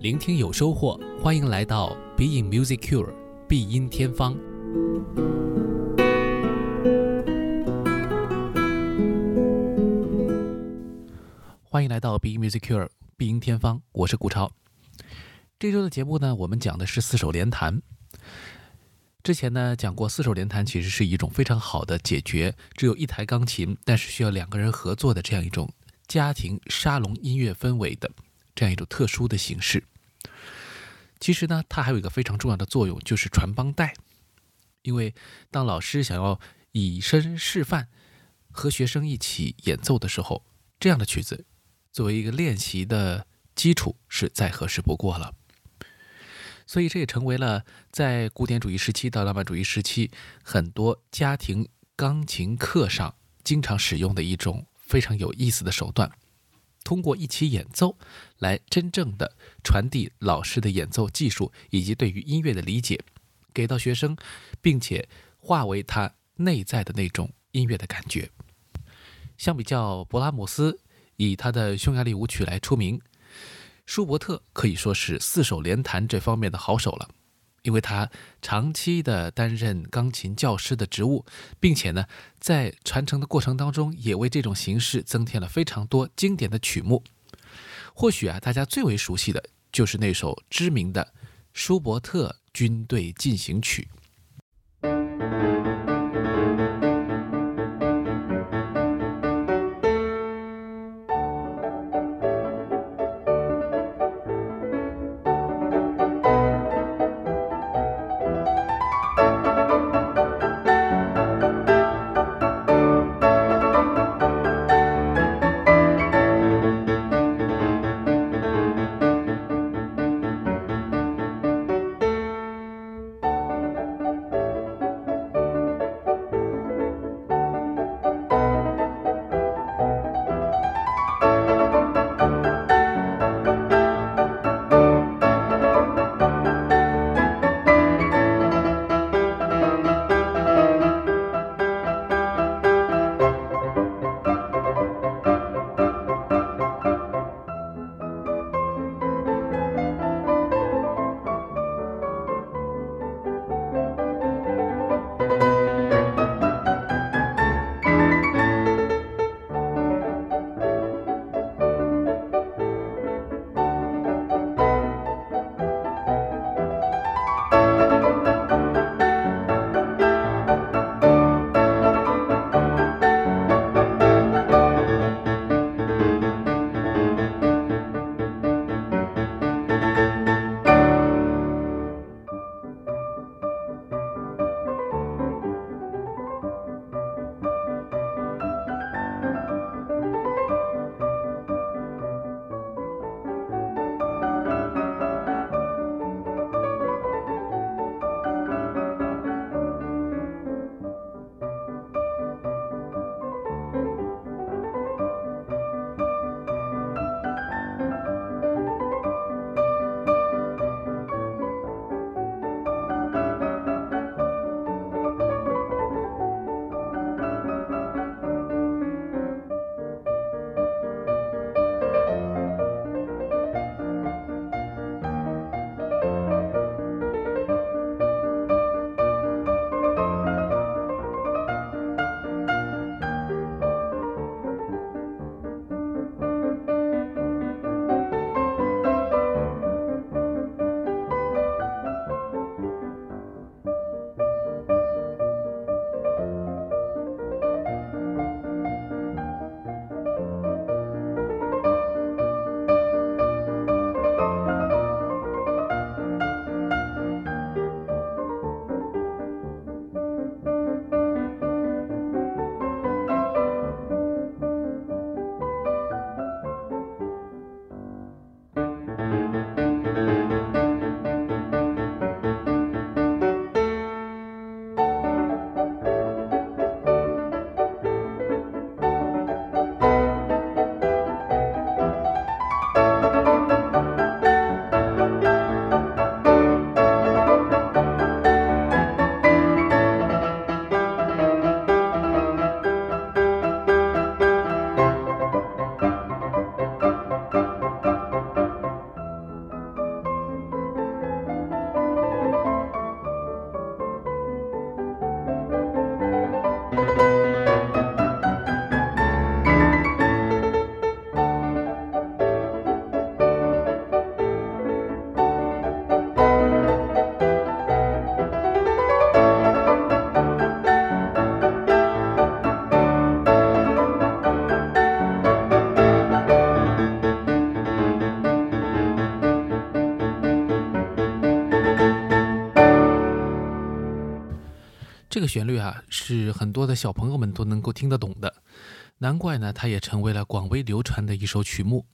聆听有收获，欢迎来到 Being Music Cure 必音天方。欢迎来到 Being Music Cure 必音天方，我是顾超。这周的节目呢，我们讲的是四手联弹。之前呢讲过，四手联弹其实是一种非常好的解决只有一台钢琴，但是需要两个人合作的这样一种家庭沙龙音乐氛围的这样一种特殊的形式。其实呢，它还有一个非常重要的作用，就是传帮带。因为当老师想要以身示范和学生一起演奏的时候，这样的曲子作为一个练习的基础是再合适不过了。所以这也成为了在古典主义时期到浪漫主义时期很多家庭钢琴课上经常使用的一种非常有意思的手段。通过一起演奏，来真正的传递老师的演奏技术以及对于音乐的理解，给到学生，并且化为他内在的那种音乐的感觉。相比较勃拉姆斯以他的匈牙利舞曲来出名，舒伯特可以说是四手联弹这方面的好手了。因为他长期的担任钢琴教师的职务，并且呢，在传承的过程当中，也为这种形式增添了非常多经典的曲目。或许啊，大家最为熟悉的就是那首知名的《舒伯特军队进行曲》。旋律啊，是很多的小朋友们都能够听得懂的，难怪呢，它也成为了广为流传的一首曲目。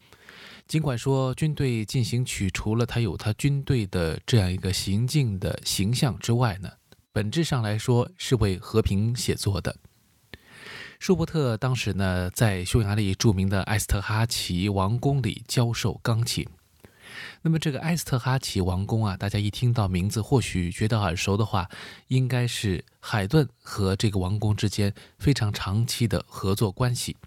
尽管说《军队进行曲》除了它有它军队的这样一个行进的形象之外呢，本质上来说是为和平写作的。舒伯特当时呢，在匈牙利著名的埃斯特哈奇王宫里教授钢琴。那么这个埃斯特哈奇王宫啊，大家一听到名字，或许觉得耳熟的话，应该是海顿和这个王宫之间非常长期的合作关系。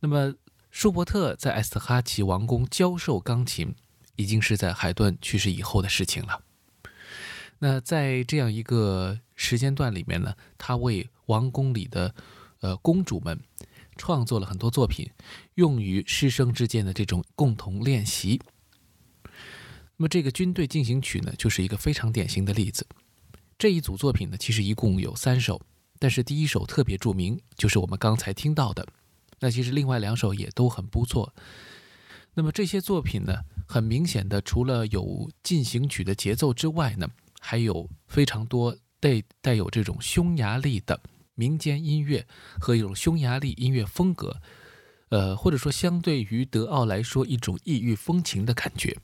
那么舒伯特在埃斯特哈奇王宫教授钢琴，已经是在海顿去世以后的事情了。那在这样一个时间段里面呢，他为王宫里的呃公主们创作了很多作品，用于师生之间的这种共同练习。那么这个军队进行曲呢，就是一个非常典型的例子。这一组作品呢，其实一共有三首，但是第一首特别著名，就是我们刚才听到的。那其实另外两首也都很不错。那么这些作品呢，很明显的，除了有进行曲的节奏之外呢，还有非常多带带有这种匈牙利的民间音乐和一种匈牙利音乐风格，呃，或者说相对于德奥来说，一种异域风情的感觉。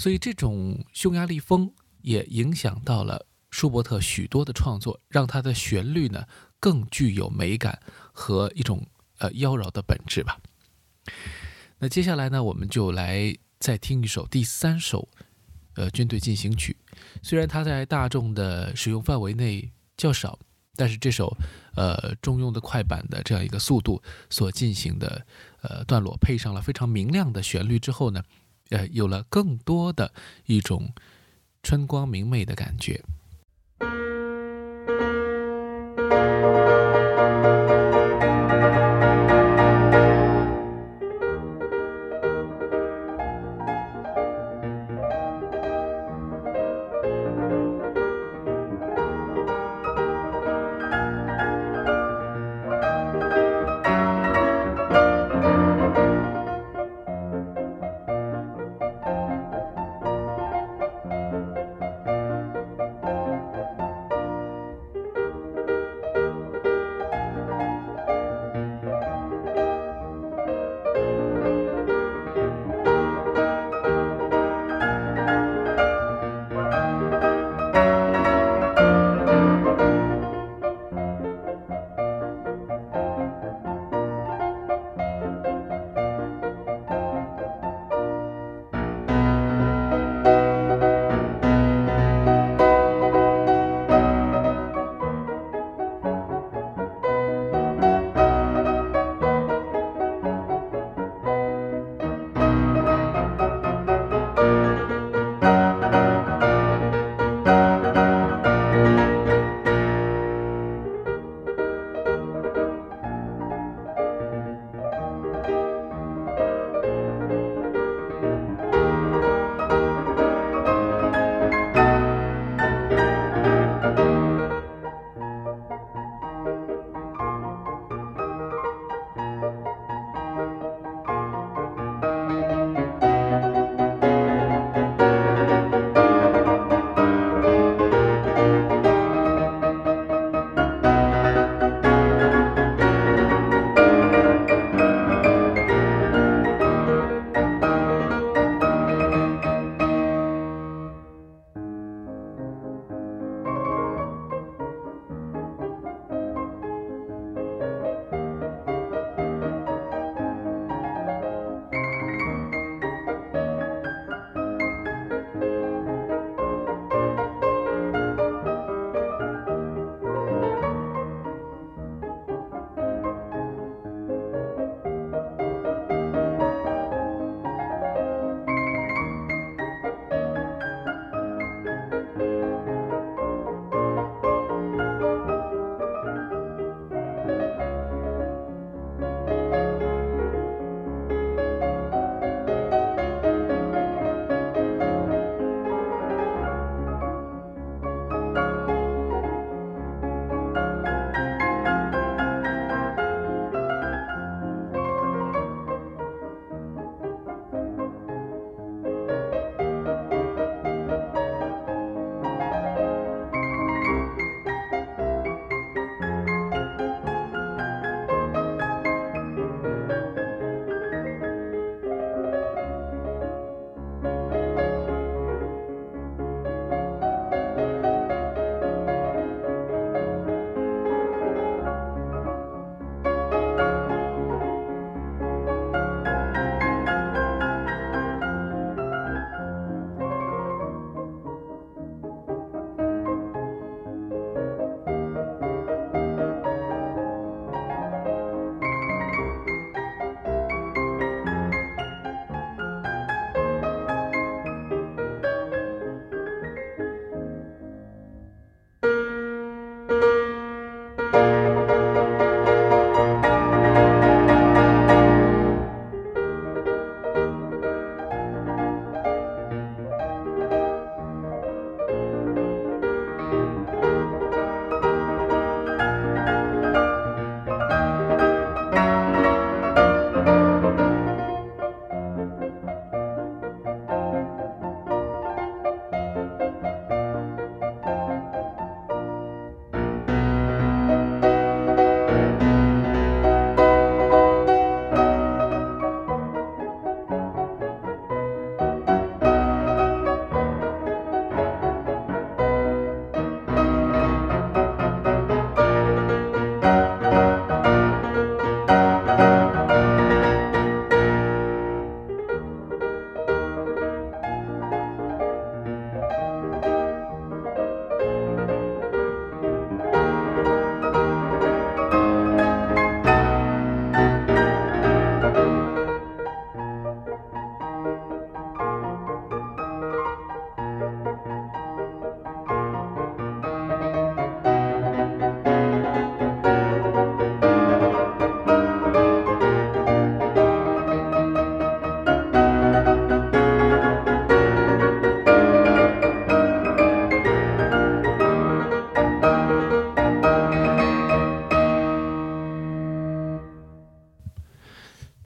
所以这种匈牙利风也影响到了舒伯特许多的创作，让他的旋律呢更具有美感和一种呃妖娆的本质吧。那接下来呢，我们就来再听一首第三首呃军队进行曲。虽然它在大众的使用范围内较少，但是这首呃中庸的快板的这样一个速度所进行的呃段落，配上了非常明亮的旋律之后呢。呃，有了更多的一种春光明媚的感觉。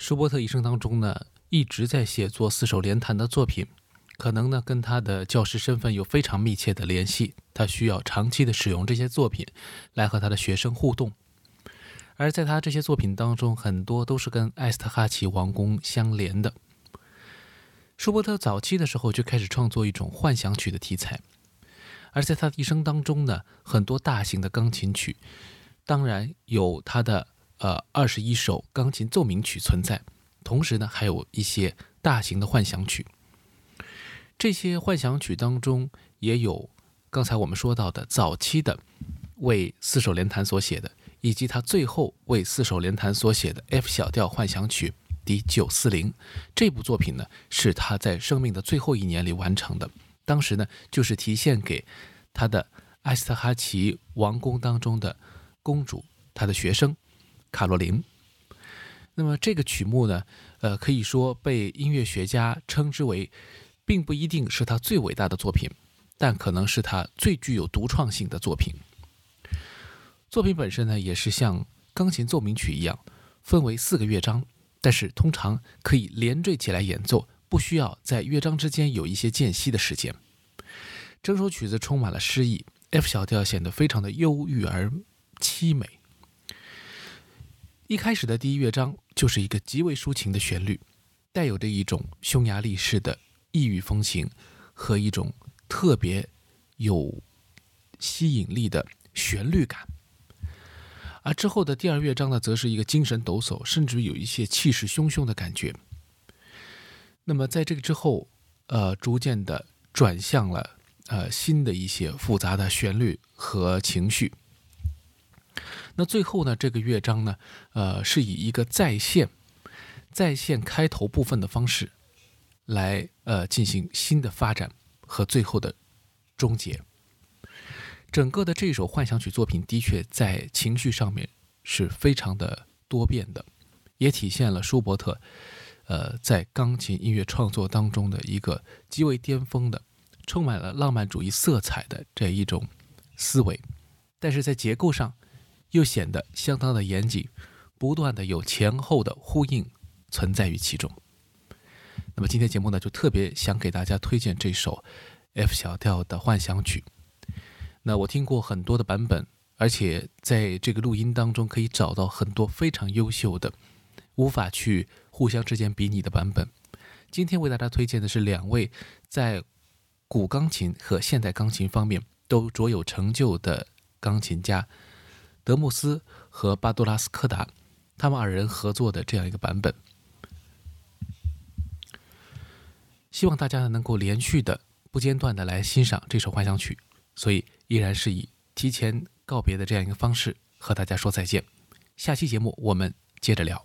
舒伯特一生当中呢，一直在写作四手联弹的作品，可能呢跟他的教师身份有非常密切的联系，他需要长期的使用这些作品来和他的学生互动。而在他这些作品当中，很多都是跟艾斯特哈奇王宫相连的。舒伯特早期的时候就开始创作一种幻想曲的题材，而在他的一生当中呢，很多大型的钢琴曲，当然有他的呃二十一首钢琴奏鸣曲存在，同时呢，还有一些大型的幻想曲。这些幻想曲当中也有刚才我们说到的早期的为四手联弹所写的。以及他最后为四手联弹所写的 F 小调幻想曲第九四零这部作品呢，是他在生命的最后一年里完成的。当时呢，就是提献给他的埃斯特哈奇王宫当中的公主，他的学生卡洛琳。那么这个曲目呢，呃，可以说被音乐学家称之为，并不一定是他最伟大的作品，但可能是他最具有独创性的作品。作品本身呢，也是像钢琴奏鸣曲一样，分为四个乐章，但是通常可以连缀起来演奏，不需要在乐章之间有一些间隙的时间。整首曲子充满了诗意，F 小调显得非常的忧郁而凄美。一开始的第一乐章就是一个极为抒情的旋律，带有着一种匈牙利式的异域风情和一种特别有吸引力的旋律感。而之后的第二乐章呢，则是一个精神抖擞，甚至有一些气势汹汹的感觉。那么在这个之后，呃，逐渐的转向了呃新的一些复杂的旋律和情绪。那最后呢，这个乐章呢，呃，是以一个再现、再现开头部分的方式，来呃进行新的发展和最后的终结。整个的这首幻想曲作品的确在情绪上面是非常的多变的，也体现了舒伯特，呃，在钢琴音乐创作当中的一个极为巅峰的、充满了浪漫主义色彩的这一种思维，但是在结构上又显得相当的严谨，不断的有前后的呼应存在于其中。那么今天节目呢，就特别想给大家推荐这首 F 小调的幻想曲。那我听过很多的版本，而且在这个录音当中可以找到很多非常优秀的、无法去互相之间比拟的版本。今天为大家推荐的是两位在古钢琴和现代钢琴方面都卓有成就的钢琴家——德穆斯和巴多拉斯科达，他们二人合作的这样一个版本。希望大家能够连续的、不间断的来欣赏这首幻想曲。所以，依然是以提前告别的这样一个方式和大家说再见。下期节目我们接着聊。